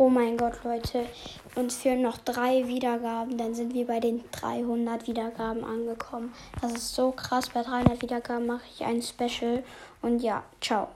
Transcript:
Oh mein Gott, Leute. Uns fehlen noch drei Wiedergaben. Dann sind wir bei den 300 Wiedergaben angekommen. Das ist so krass. Bei 300 Wiedergaben mache ich ein Special. Und ja, ciao.